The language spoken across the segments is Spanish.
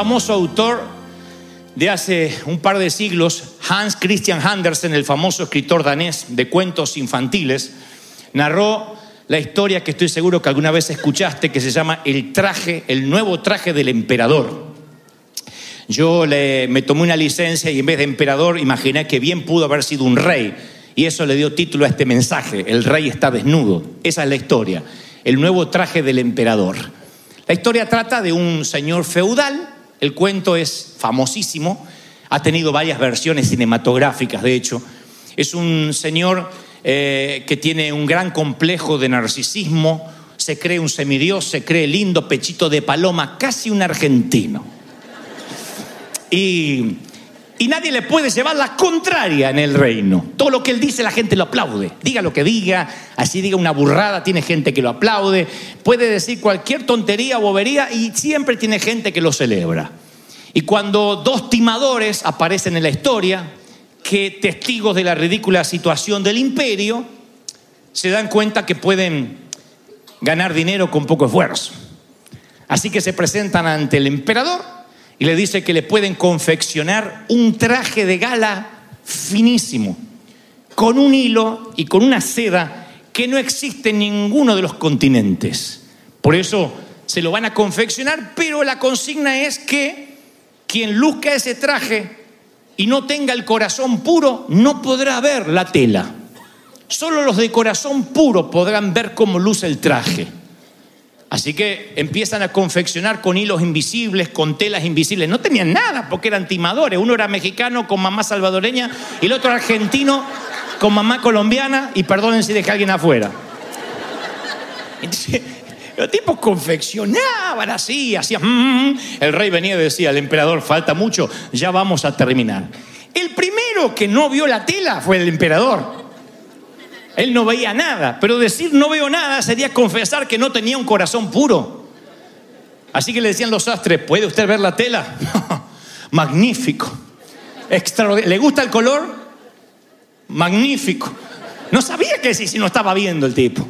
famoso autor de hace un par de siglos, Hans Christian Andersen, el famoso escritor danés de cuentos infantiles, narró la historia que estoy seguro que alguna vez escuchaste, que se llama El traje, el nuevo traje del emperador. Yo le- me tomé una licencia y en vez de emperador imaginé que bien pudo haber sido un rey. Y eso le dio título a este mensaje, El rey está desnudo. Esa es la historia, el nuevo traje del emperador. La historia trata de un señor feudal, el cuento es famosísimo, ha tenido varias versiones cinematográficas, de hecho. Es un señor eh, que tiene un gran complejo de narcisismo, se cree un semidios, se cree lindo, pechito de paloma, casi un argentino. Y, y nadie le puede llevar la contraria en el reino. Todo lo que él dice la gente lo aplaude. Diga lo que diga, así diga una burrada, tiene gente que lo aplaude. Puede decir cualquier tontería o bobería y siempre tiene gente que lo celebra. Y cuando dos timadores aparecen en la historia, que testigos de la ridícula situación del imperio, se dan cuenta que pueden ganar dinero con poco esfuerzo. Así que se presentan ante el emperador y le dice que le pueden confeccionar un traje de gala finísimo, con un hilo y con una seda que no existe en ninguno de los continentes. Por eso se lo van a confeccionar, pero la consigna es que quien luzca ese traje y no tenga el corazón puro no podrá ver la tela. Solo los de corazón puro podrán ver cómo luce el traje. Así que empiezan a confeccionar con hilos invisibles, con telas invisibles. No tenían nada porque eran timadores. Uno era mexicano con mamá salvadoreña y el otro argentino con mamá colombiana. Y perdonen si dejé a alguien afuera. Los tipos confeccionaban así, hacían. mm, el rey venía y decía: el emperador, falta mucho, ya vamos a terminar. El primero que no vio la tela fue el emperador. Él no veía nada, pero decir no veo nada sería confesar que no tenía un corazón puro. Así que le decían los sastres, ¿puede usted ver la tela? Magnífico. ¿Le gusta el color? Magnífico. No sabía qué decir si no estaba viendo el tipo.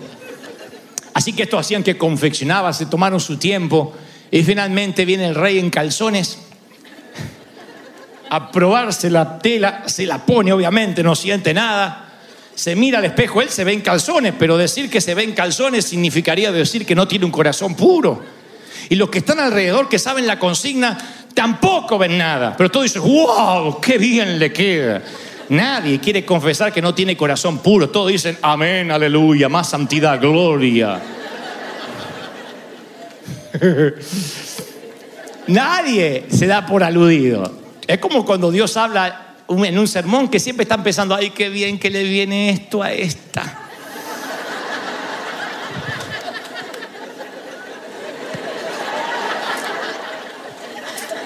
Así que esto hacían que confeccionaba, se tomaron su tiempo y finalmente viene el rey en calzones a probarse la tela, se la pone obviamente, no siente nada. Se mira al espejo, él se ve en calzones, pero decir que se ve en calzones significaría decir que no tiene un corazón puro. Y los que están alrededor, que saben la consigna, tampoco ven nada. Pero todos dicen, wow, qué bien le queda. Nadie quiere confesar que no tiene corazón puro. Todos dicen, amén, aleluya, más santidad, gloria. Nadie se da por aludido. Es como cuando Dios habla en un sermón que siempre están pensando, ay, qué bien que le viene esto a esta.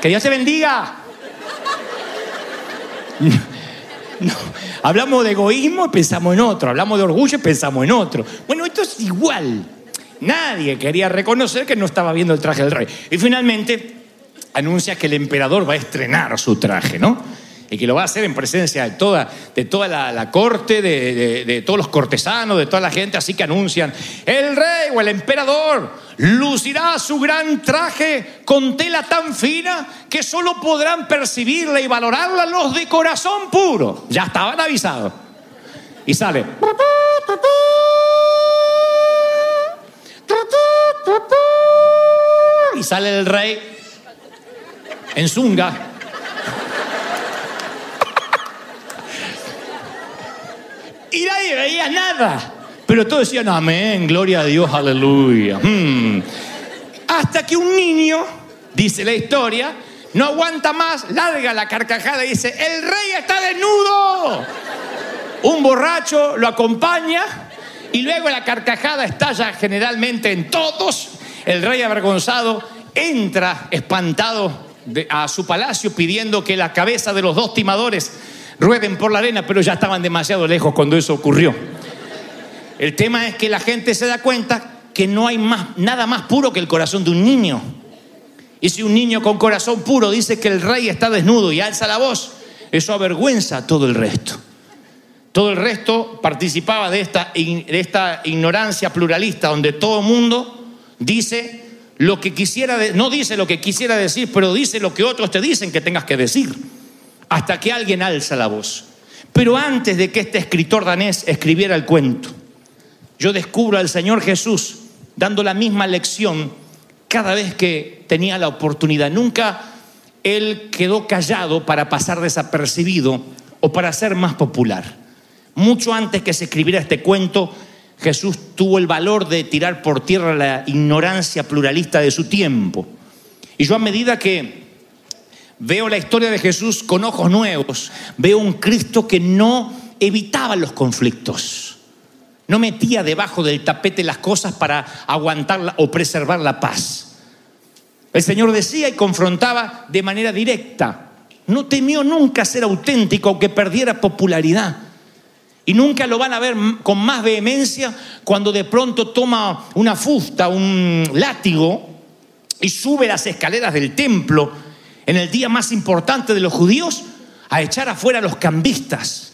Que Dios te bendiga. No, hablamos de egoísmo y pensamos en otro, hablamos de orgullo y pensamos en otro. Bueno, esto es igual. Nadie quería reconocer que no estaba viendo el traje del rey. Y finalmente anuncia que el emperador va a estrenar su traje, ¿no? Y que lo va a hacer en presencia de toda, de toda la, corte, de, de- de todos los cortesanos, de toda la gente. Así que anuncian, el rey o el emperador lucirá su gran traje con tela tan fina que solo podrán percibirla y valorarla los de corazón puro. Ya estaban avisados. y sale. Y sale el rey en zunga. Y nadie Pero todos decían, amén, gloria a Dios, aleluya. Hmm. Hasta que un niño, dice la historia, no aguanta más, larga la carcajada y dice, el rey está desnudo. Un borracho lo acompaña y luego la carcajada estalla generalmente en todos. El rey avergonzado entra espantado a su palacio pidiendo que la cabeza de los dos timadores rueden por la arena, pero ya estaban demasiado lejos cuando eso ocurrió. El tema es que la gente se da cuenta que no hay más, nada más puro que el corazón de un niño. Y si un niño con corazón puro dice que el rey está desnudo y alza la voz, eso avergüenza a todo el resto. Todo el resto participaba de esta, de esta ignorancia pluralista donde todo el mundo dice lo que quisiera, de- no dice lo que quisiera decir, pero dice lo que otros te dicen que tengas que decir, hasta que alguien alza la voz. Pero antes de que este escritor danés escribiera el cuento, yo descubro al Señor Jesús dando la misma lección cada vez que tenía la oportunidad. Nunca Él quedó callado para pasar desapercibido o para ser más popular. Mucho antes que se escribiera este cuento, Jesús tuvo el valor de tirar por tierra la ignorancia pluralista de su tiempo. Y yo a medida que veo la historia de Jesús con ojos nuevos, veo un Cristo que no evitaba los conflictos. No metía debajo del tapete las cosas para aguantar o preservar la paz. El Señor decía y confrontaba de manera directa. No temió nunca ser auténtico aunque perdiera popularidad. Y nunca lo van a ver con más vehemencia cuando de pronto toma una fusta, un látigo y sube las escaleras del templo en el día más importante de los judíos a echar afuera a los cambistas,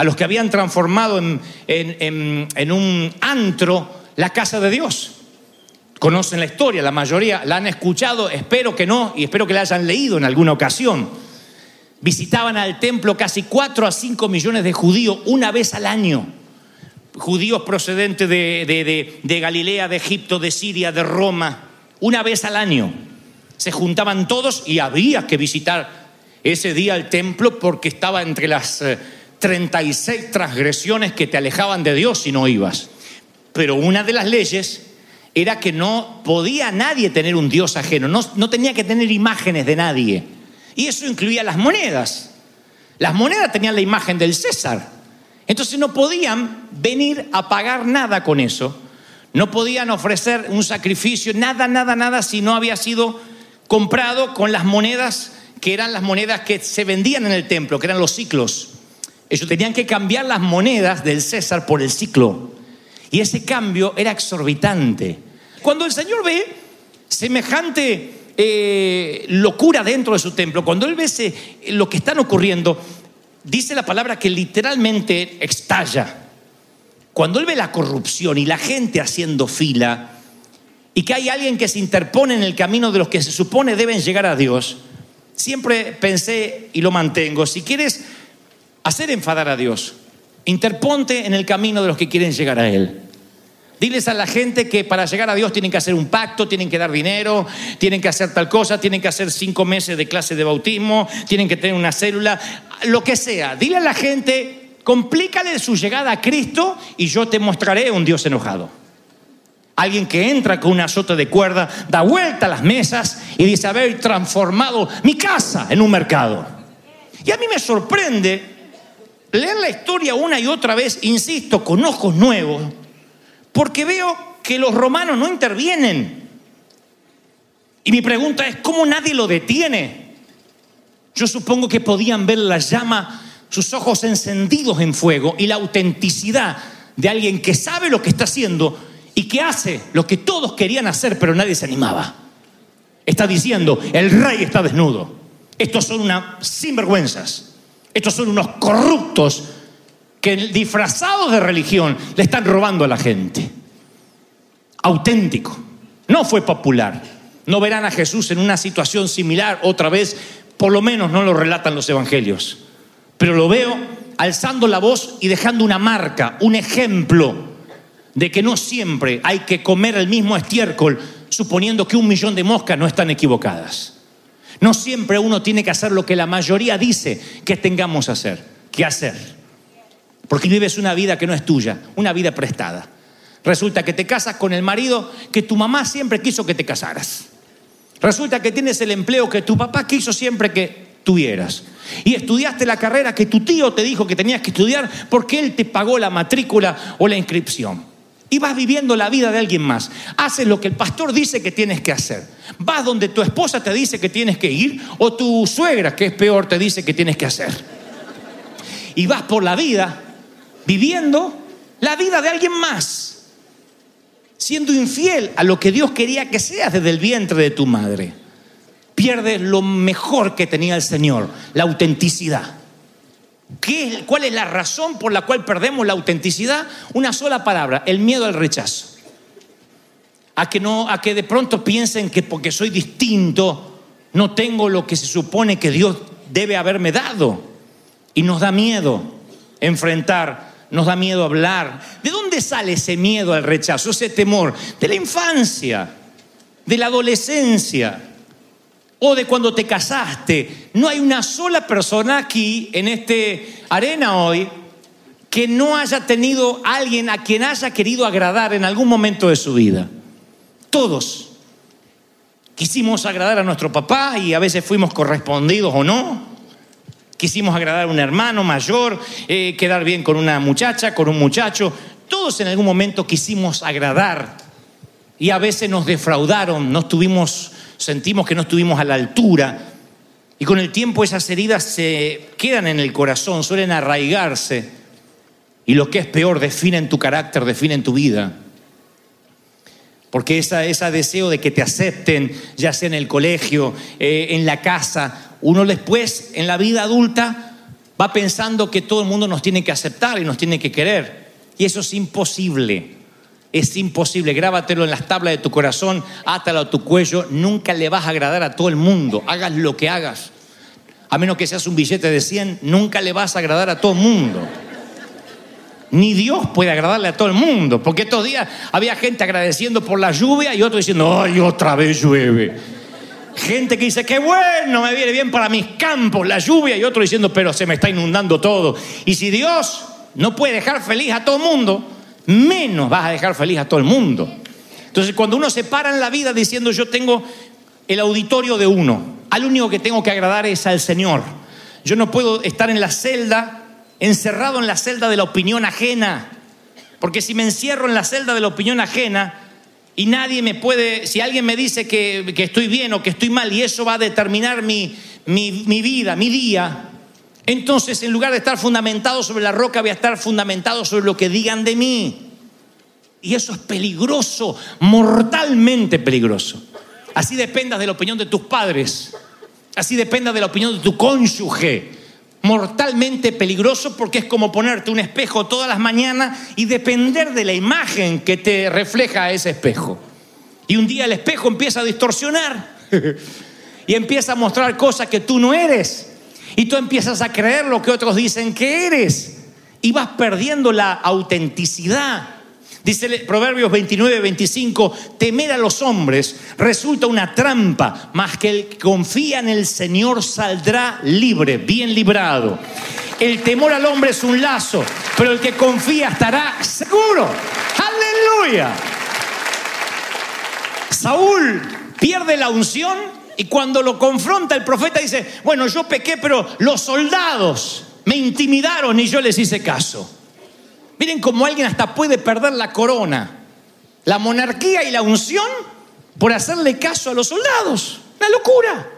a los que habían transformado en, en- en- un antro la casa de Dios. Conocen la historia, la mayoría la han escuchado, espero que no, y espero que la hayan leído en alguna ocasión. Visitaban al templo casi 4 a 5 millones de judíos una vez al año. Judíos procedentes de, de- de- de Galilea, de Egipto, de Siria, de Roma, una vez al año. Se juntaban todos y había que visitar ese día el templo porque estaba entre las eh, 36 transgresiones que te alejaban de Dios si no ibas. Pero una de las leyes era que no podía nadie tener un Dios ajeno, no, no tenía que tener imágenes de nadie. Y eso incluía las monedas. Las monedas tenían la imagen del César. Entonces no podían venir a pagar nada con eso. No podían ofrecer un sacrificio, nada, nada, nada, si no había sido comprado con las monedas que eran las monedas que se vendían en el templo, que eran los ciclos. Ellos tenían que cambiar las monedas del César por el ciclo. Y ese cambio era exorbitante. Cuando el Señor ve semejante eh, locura dentro de su templo, cuando Él ve ese- lo que están ocurriendo, dice la palabra que literalmente estalla. Cuando Él ve la corrupción y la gente haciendo fila, y que hay alguien que se interpone en el camino de los que se supone deben llegar a Dios, siempre pensé y lo mantengo, si quieres hacer enfadar a Dios, interponte en el camino de los que quieren llegar a Él. Diles a la gente que para llegar a Dios tienen que hacer un pacto, tienen que dar dinero, tienen que hacer tal cosa, tienen que hacer cinco meses de clase de bautismo, tienen que tener una célula, lo que sea. Dile a la gente, complícale su llegada a Cristo y yo te mostraré un Dios enojado. Alguien que entra con un azote de cuerda, da vuelta a las mesas y dice haber transformado mi casa en un mercado. Y a mí me sorprende leer la historia una y otra vez, insisto, con ojos nuevos, porque veo que los romanos no intervienen. Y mi pregunta es, ¿cómo nadie lo detiene? Yo supongo que podían ver la llama, sus ojos encendidos en fuego y la autenticidad de alguien que sabe lo que está haciendo y que hace lo que todos querían hacer, pero nadie se animaba. Está diciendo, el rey está desnudo. Estos son unas sinvergüenzas. Estos son unos corruptos que disfrazados de religión le están robando a la gente. Auténtico. No fue popular. No verán a Jesús en una situación similar otra vez, por lo menos no lo relatan los evangelios. Pero lo veo alzando la voz y dejando una marca, un ejemplo de que no siempre hay que comer el mismo estiércol suponiendo que un millón de moscas no están equivocadas. No siempre uno tiene que hacer lo que la mayoría dice que tengamos que hacer, que hacer. Porque vives una vida que no es tuya, una vida prestada. Resulta que te casas con el marido que tu mamá siempre quiso que te casaras. Resulta que tienes el empleo que tu papá quiso siempre que tuvieras. Y estudiaste la carrera que tu tío te dijo que tenías que estudiar porque él te pagó la matrícula o la inscripción. Y vas viviendo la vida de alguien más. Haces lo que el pastor dice que tienes que hacer. Vas donde tu esposa te dice que tienes que ir o tu suegra, que es peor, te dice que tienes que hacer. Y vas por la vida viviendo la vida de alguien más siendo infiel a lo que Dios quería que seas desde el vientre de tu madre. Pierdes lo mejor que tenía el Señor, la autenticidad. ¿Qué, ¿Cuál es la razón por la cual perdemos la autenticidad? Una sola palabra, el miedo al rechazo. A que, no, a que de pronto piensen que porque soy distinto no tengo lo que se supone que Dios debe haberme dado. Y nos da miedo enfrentar nos da miedo hablar. ¿De dónde sale ese miedo al rechazo, ese temor? De la infancia, de la adolescencia o de cuando te casaste. No hay una sola persona aquí en este arena hoy que no haya tenido alguien a quien haya querido agradar en algún momento de su vida. Todos. Quisimos agradar a nuestro papá y a veces fuimos correspondidos o no quisimos agradar a un hermano mayor, eh, quedar bien con una muchacha, con un muchacho. Todos en algún momento quisimos agradar y a veces nos defraudaron, no estuvimos, sentimos que no estuvimos a la altura. Y con el tiempo esas heridas se quedan en el corazón, suelen arraigarse. Y lo que es peor, definen tu carácter, definen tu vida. Porque ese deseo de que te acepten, ya sea en el colegio, eh, en la casa, uno después, en la vida adulta, va pensando que todo el mundo nos tiene que aceptar y nos tiene que querer. Y eso es imposible. Es imposible. Grábatelo en las tablas de tu corazón, átalo a tu cuello. Nunca le vas a agradar a todo el mundo. Hagas lo que hagas. A menos que seas un billete de 100, nunca le vas a agradar a todo el mundo. Ni Dios puede agradarle a todo el mundo. Porque estos días había gente agradeciendo por la lluvia y otro diciendo, ay, otra vez llueve. Gente que dice, qué bueno, me viene bien para mis campos la lluvia, y otro diciendo, pero se me está inundando todo. Y si Dios no puede dejar feliz a todo el mundo, menos vas a dejar feliz a todo el mundo. Entonces, cuando uno se para en la vida diciendo, yo tengo el auditorio de uno, al único que tengo que agradar es al Señor. Yo no puedo estar en la celda, encerrado en la celda de la opinión ajena, porque si me encierro en la celda de la opinión ajena, y nadie me puede, si alguien me dice que, estoy bien o que estoy mal y eso va a determinar mi, mi vida, mi día, entonces en lugar de estar fundamentado sobre la roca voy a estar fundamentado sobre lo que digan de mí. Y eso es peligroso, mortalmente peligroso. Así dependas de la opinión de tus padres, así dependas de la opinión de tu cónyuge, mortalmente peligroso porque es como ponerte un espejo todas las mañanas y depender de la imagen que te refleja ese espejo. Y un día el espejo empieza a distorsionar y empieza a mostrar cosas que tú no eres. Y tú empiezas a creer lo que otros dicen que eres. Y vas perdiendo la autenticidad. Dice Proverbios 29, 25, temer a los hombres resulta una trampa, mas que el que confía en el Señor saldrá libre, bien librado. El temor al hombre es un lazo, pero el que confía estará seguro. Aleluya. Saúl pierde la unción y cuando lo confronta el profeta dice, bueno, yo pequé, pero los soldados me intimidaron y yo les hice caso. Miren cómo alguien hasta puede perder la corona, la monarquía y la unción por hacerle caso a los soldados. Una locura.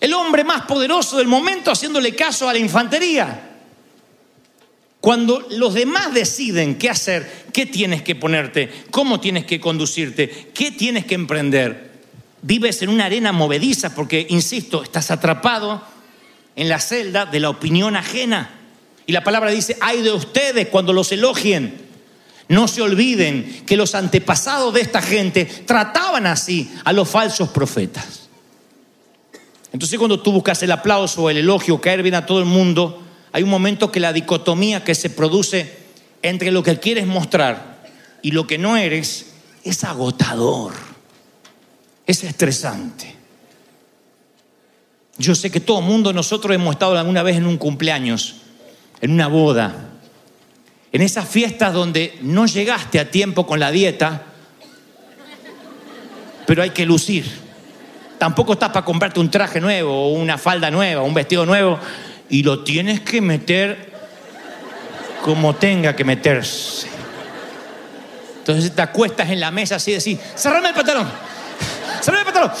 El hombre más poderoso del momento haciéndole caso a la infantería. Cuando los demás deciden qué hacer, qué tienes que ponerte, cómo tienes que conducirte, qué tienes que emprender, vives en una arena movediza porque, insisto, estás atrapado en la celda de la opinión ajena. Y la palabra dice, ay de ustedes cuando los elogien. No se olviden que los antepasados de esta gente trataban así a los falsos profetas. Entonces cuando tú buscas el aplauso el elogio, caer bien a todo el mundo, hay un momento que la dicotomía que se produce entre lo que quieres mostrar y lo que no eres es agotador, es estresante. Yo sé que todo mundo, nosotros hemos estado alguna vez en un cumpleaños, en una boda, en esas fiestas donde no llegaste a tiempo con la dieta, pero hay que lucir. Tampoco estás para comprarte un traje nuevo, o una falda nueva, un vestido nuevo, y lo tienes que meter como tenga que meterse. Entonces te acuestas en la mesa así y decís, cerrame el pantalón, cerrame el pantalón.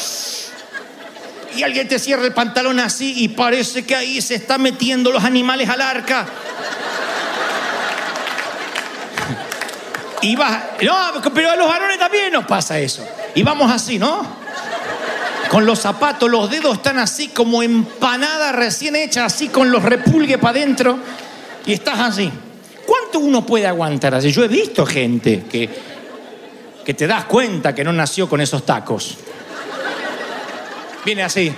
Y alguien te cierra el pantalón así y parece que ahí se están metiendo los animales al arca. Y vas, no, pero a los varones también nos pasa eso. Y vamos así, ¿no? Con los zapatos, los dedos están así como empanada recién hecha, así con los repulgues para adentro. Y estás así. ¿Cuánto uno puede aguantar así? Yo he visto gente que, que te das cuenta que no nació con esos tacos. Viene así.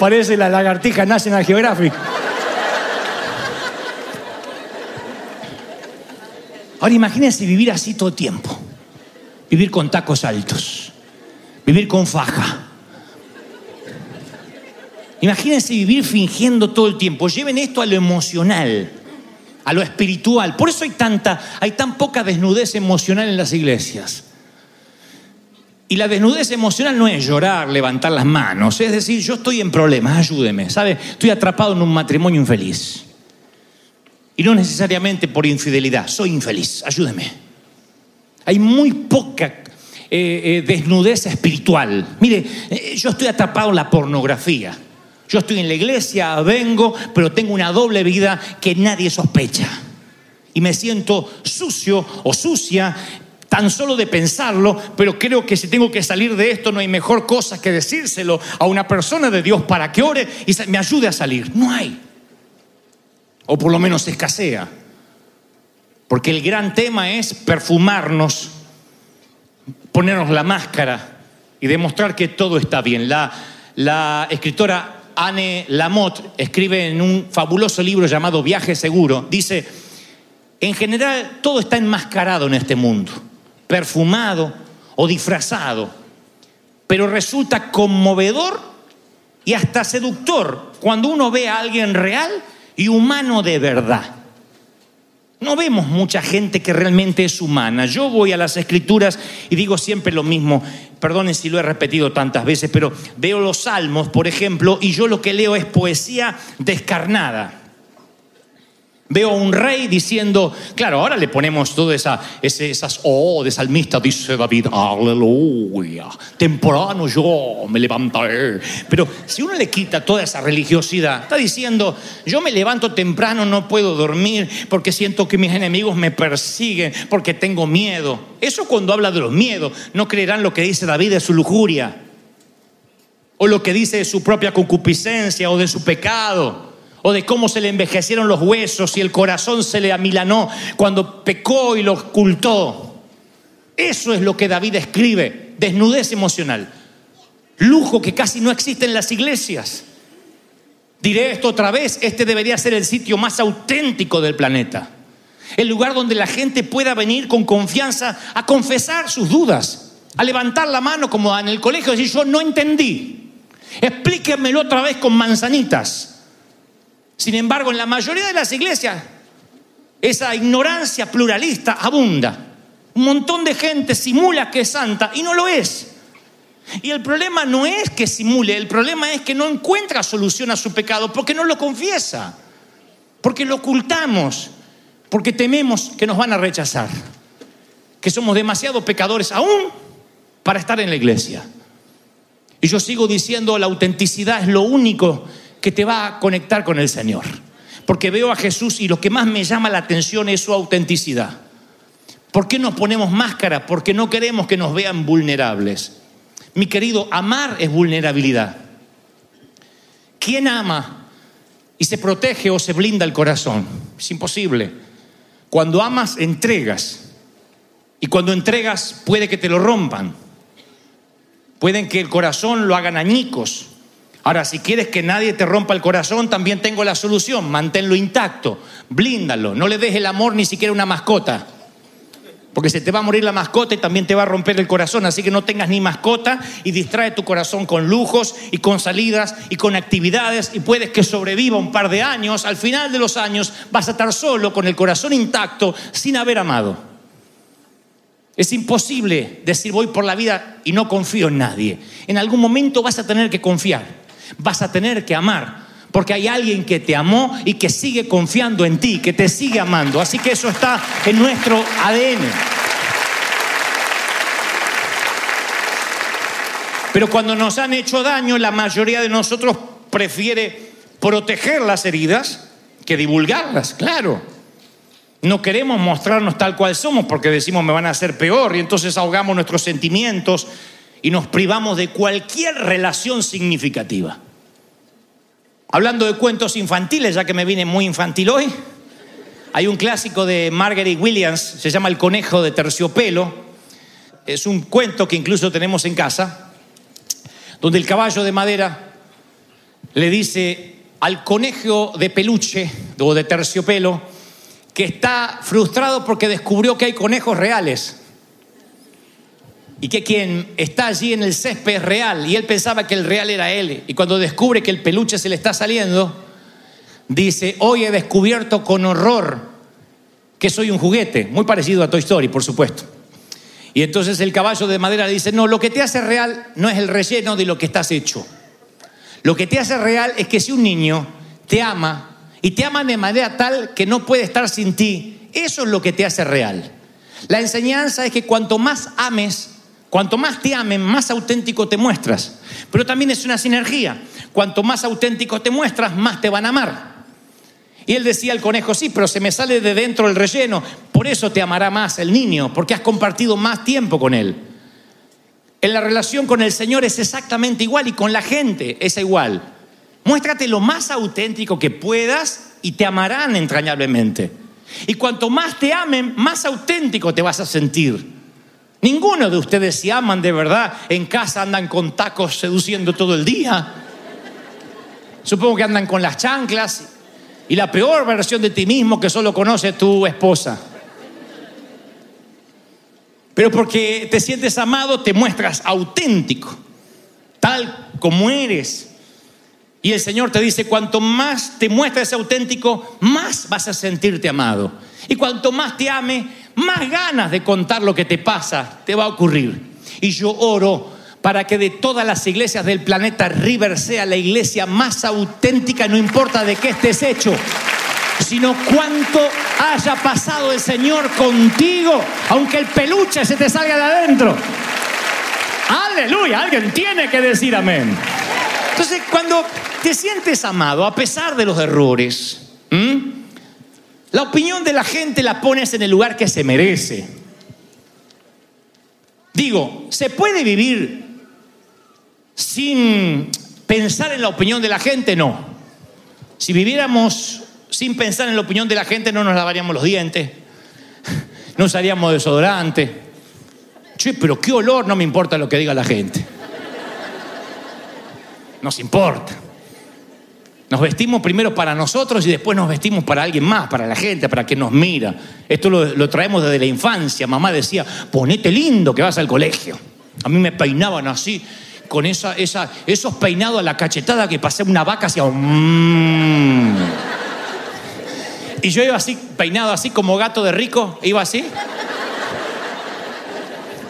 Parece la lagartija National Geographic. Ahora imagínense vivir así todo el tiempo. Vivir con tacos altos. Vivir con faja. Imagínense vivir fingiendo todo el tiempo. Lleven esto a lo emocional, a lo espiritual. Por eso hay tanta, hay tan poca desnudez emocional en las iglesias. Y la desnudez emocional no es llorar, levantar las manos, es decir, yo estoy en problemas, ayúdeme, ¿sabe? Estoy atrapado en un matrimonio infeliz. Y no necesariamente por infidelidad, soy infeliz, ayúdeme. Hay muy poca eh, eh, desnudez espiritual. Mire, eh, yo estoy atrapado en la pornografía. Yo estoy en la iglesia, vengo, pero tengo una doble vida que nadie sospecha. Y me siento sucio o sucia tan solo de pensarlo, pero creo que si tengo que salir de esto no hay mejor cosa que decírselo a una persona de Dios para que ore y me ayude a salir. No hay. O por lo menos escasea. Porque el gran tema es perfumarnos, ponernos la máscara y demostrar que todo está bien. La, escritora Anne Lamotte escribe en un fabuloso libro llamado Viaje Seguro, dice, en general todo está enmascarado en este mundo, perfumado o disfrazado, pero resulta conmovedor y hasta seductor cuando uno ve a alguien real y humano de verdad. No vemos mucha gente que realmente es humana. Yo voy a las escrituras y digo siempre lo mismo. Perdonen si lo he repetido tantas veces, pero veo los salmos, por ejemplo, y yo lo que leo es poesía descarnada. Veo a un rey diciendo, claro, ahora le ponemos todas esa, esas, oh, de salmista, dice David, aleluya, temprano yo me levantaré. Pero si uno le quita toda esa religiosidad, está diciendo, yo me levanto temprano, no puedo dormir porque siento que mis enemigos me persiguen, porque tengo miedo. Eso cuando habla de los miedos, no creerán lo que dice David de su lujuria, o lo que dice de su propia concupiscencia o de su pecado o de cómo se le envejecieron los huesos y el corazón se le amilanó cuando pecó y lo ocultó. Eso es lo que David escribe, desnudez emocional, lujo que casi no existe en las iglesias. Diré esto otra vez, este debería ser el sitio más auténtico del planeta, el lugar donde la gente pueda venir con confianza a confesar sus dudas, a levantar la mano como en el colegio decir yo no entendí, explíquenmelo otra vez con manzanitas. Sin embargo, en la mayoría de las iglesias, esa ignorancia pluralista abunda. Un montón de gente simula que es santa y no lo es. Y el problema no es que simule, el problema es que no encuentra solución a su pecado porque no lo confiesa, porque lo ocultamos, porque tememos que nos van a rechazar, que somos demasiado pecadores aún para estar en la iglesia. Y yo sigo diciendo, la autenticidad es lo único que te va a conectar con el Señor. Porque veo a Jesús y lo que más me llama la atención es su autenticidad. ¿Por qué nos ponemos máscara? Porque no queremos que nos vean vulnerables. Mi querido, amar es vulnerabilidad. ¿Quién ama y se protege o se blinda el corazón? Es imposible. Cuando amas, entregas. Y cuando entregas, puede que te lo rompan. Pueden que el corazón lo hagan añicos Ahora, si quieres que nadie te rompa el corazón, también tengo la solución. Manténlo intacto, blíndalo, no le des el amor ni siquiera una mascota. Porque se te va a morir la mascota y también te va a romper el corazón. Así que no tengas ni mascota y distrae tu corazón con lujos y con salidas y con actividades y puedes que sobreviva un par de años. Al final de los años vas a estar solo con el corazón intacto sin haber amado. Es imposible decir voy por la vida y no confío en nadie. En algún momento vas a tener que confiar, vas a tener que amar, porque hay alguien que te amó y que sigue confiando en ti, que te sigue amando. Así que eso está en nuestro ADN. Pero cuando nos han hecho daño, la mayoría de nosotros prefiere proteger las heridas que divulgarlas, claro. No queremos mostrarnos tal cual somos porque decimos me van a hacer peor y entonces ahogamos nuestros sentimientos y nos privamos de cualquier relación significativa. Hablando de cuentos infantiles, ya que me vine muy infantil hoy, hay un clásico de Margaret Williams, se llama El conejo de terciopelo. Es un cuento que incluso tenemos en casa, donde el caballo de madera le dice al conejo de peluche o de terciopelo, que está frustrado porque descubrió que hay conejos reales y que quien está allí en el césped es real y él pensaba que el real era él y cuando descubre que el peluche se le está saliendo, dice, hoy he descubierto con horror que soy un juguete, muy parecido a Toy Story, por supuesto. Y entonces el caballo de madera dice, no, lo que te hace real no es el relleno de lo que estás hecho. Lo que te hace real es que si un niño te ama y te aman de manera tal que no puede estar sin ti. Eso es lo que te hace real. La enseñanza es que cuanto más ames, cuanto más te amen, más auténtico te muestras. Pero también es una sinergia. Cuanto más auténtico te muestras, más te van a amar. Y él decía al conejo, sí, pero se me sale de dentro el relleno. Por eso te amará más el niño, porque has compartido más tiempo con él. En la relación con el Señor es exactamente igual y con la gente es igual. Muéstrate lo más auténtico que puedas y te amarán entrañablemente. Y cuanto más te amen, más auténtico te vas a sentir. Ninguno de ustedes si aman de verdad en casa andan con tacos seduciendo todo el día. Supongo que andan con las chanclas y la peor versión de ti mismo que solo conoce tu esposa. Pero porque te sientes amado, te muestras auténtico, tal como eres. Y el Señor te dice, cuanto más te muestres auténtico, más vas a sentirte amado. Y cuanto más te ame, más ganas de contar lo que te pasa te va a ocurrir. Y yo oro para que de todas las iglesias del planeta River sea la iglesia más auténtica, no importa de qué estés hecho, sino cuánto haya pasado el Señor contigo, aunque el peluche se te salga de adentro. Aleluya, alguien tiene que decir amén. Entonces, cuando te sientes amado a pesar de los errores, la opinión de la gente la pones en el lugar que se merece. Digo, ¿se puede vivir sin pensar en la opinión de la gente? No. Si viviéramos sin pensar en la opinión de la gente, no nos lavaríamos los dientes, no usaríamos desodorante. Che, pero qué olor, no me importa lo que diga la gente nos importa. Nos vestimos primero para nosotros y después nos vestimos para alguien más, para la gente, para que nos mira. Esto lo, traemos desde la infancia. Mamá decía, ponete lindo que vas al colegio. A mí me peinaban así, con esa, esa, esos peinados a la cachetada que pasé una vaca hacia... Mm. Y yo iba así, peinado así como gato de rico, iba así.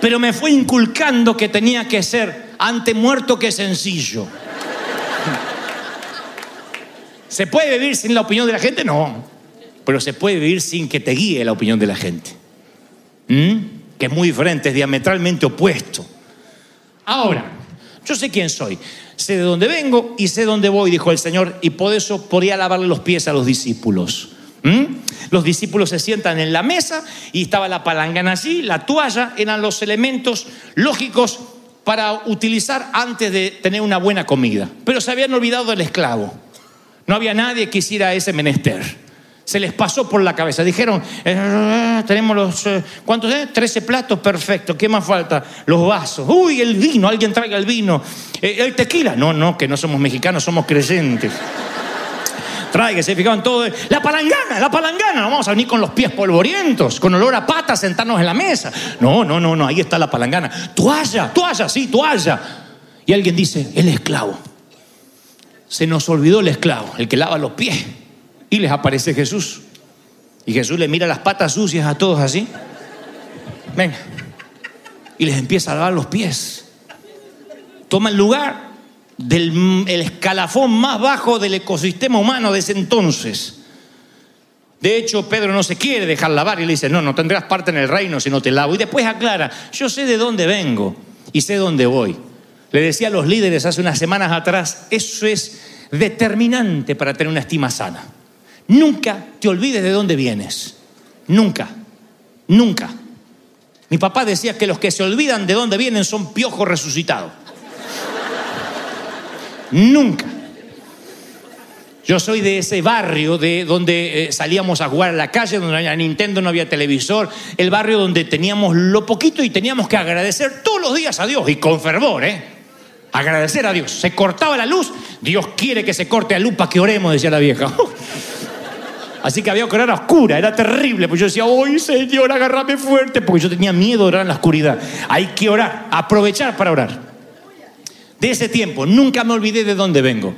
Pero me fue inculcando que tenía que ser ante muerto que sencillo. ¿Se puede vivir sin la opinión de la gente? No. Pero se puede vivir sin que te guíe la opinión de la gente. ¿Mm? Que es muy diferente, es diametralmente opuesto. Ahora, yo sé quién soy, sé de dónde vengo y sé dónde voy, dijo el Señor, y por eso podía lavarle los pies a los discípulos. ¿Mm? Los discípulos se sientan en la mesa y estaba la palangana allí, la toalla, eran los elementos lógicos para utilizar antes de tener una buena comida. Pero se habían olvidado del esclavo. No había nadie que hiciera ese menester. Se les pasó por la cabeza. Dijeron, eh, tenemos los, eh, ¿cuántos? Eh? 13 platos, perfecto. ¿Qué más falta? Los vasos. Uy, el vino, alguien traiga el vino. Eh, el tequila. No, no, que no somos mexicanos, somos creyentes. Traiga, se fijaban todo. La palangana, la palangana. No vamos a venir con los pies polvorientos, con olor a pata, sentarnos en la mesa. No, no, no, no, ahí está la palangana. Toalla, toalla, sí, toalla. Y alguien dice, el esclavo. Se nos olvidó el esclavo, el que lava los pies. Y les aparece Jesús. Y Jesús le mira las patas sucias a todos así. Venga. Y les empieza a lavar los pies. Toma el lugar del el escalafón más bajo del ecosistema humano de ese entonces. De hecho, Pedro no se quiere dejar lavar y le dice, no, no tendrás parte en el reino si no te lavo. Y después aclara, yo sé de dónde vengo y sé dónde voy. Le decía a los líderes hace unas semanas atrás, eso es determinante para tener una estima sana. Nunca te olvides de dónde vienes. Nunca. Nunca. Mi papá decía que los que se olvidan de dónde vienen son piojos resucitados. Nunca. Yo soy de ese barrio de donde eh, salíamos a jugar a la calle, donde no había Nintendo, no había televisor, el barrio donde teníamos lo poquito y teníamos que agradecer todos los días a Dios y con fervor, ¿eh? Agradecer a Dios. Se cortaba la luz, Dios quiere que se corte la luz para que oremos, decía la vieja. Así que había que orar a oscura, era terrible, pues yo decía, ¡ay, Señor, agárrame fuerte! Porque yo tenía miedo de orar en la oscuridad. Hay que orar, aprovechar para orar. De ese tiempo, nunca me olvidé de dónde vengo.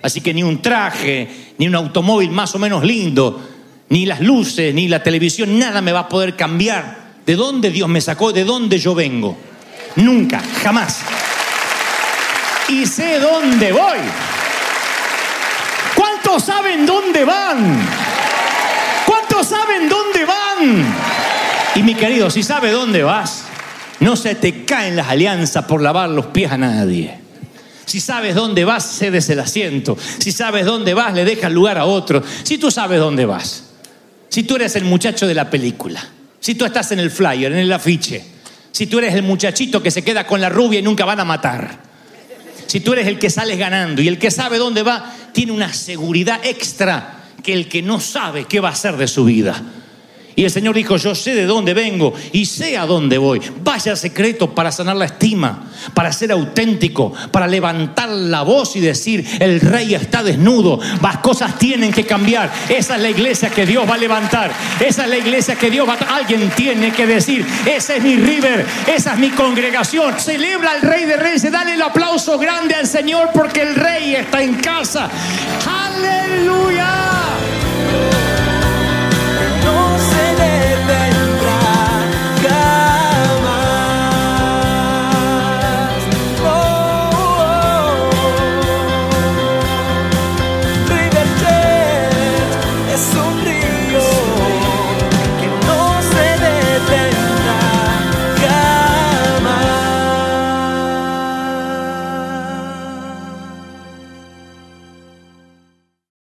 Así que ni un traje, ni un automóvil más o menos lindo, ni las luces, ni la televisión, nada me va a poder cambiar de dónde Dios me sacó, de dónde yo vengo. Nunca, jamás. Y sé dónde voy. ¿Cuántos saben dónde van? ¿Cuántos saben dónde van? Y mi querido, si sabe dónde vas, no se te caen las alianzas por lavar los pies a nadie. Si sabes dónde vas, cedes el asiento. Si sabes dónde vas, le dejas lugar a otro. Si tú sabes dónde vas. Si tú eres el muchacho de la película. Si tú estás en el flyer, en el afiche. Si tú eres el muchachito que se queda con la rubia y nunca van a matar. Si tú eres el que sales ganando y el que sabe dónde va, tiene una seguridad extra que el que no sabe qué va a hacer de su vida. Y el Señor dijo, yo sé de dónde vengo y sé a dónde voy. Vaya secreto para sanar la estima, para ser auténtico, para levantar la voz y decir, el rey está desnudo, las cosas tienen que cambiar. Esa es la iglesia que Dios va a levantar. Esa es la iglesia que Dios va a... Alguien tiene que decir, ese es mi river, esa es mi congregación. Celebra al rey de reyes, dale el aplauso grande al Señor porque el rey está en casa.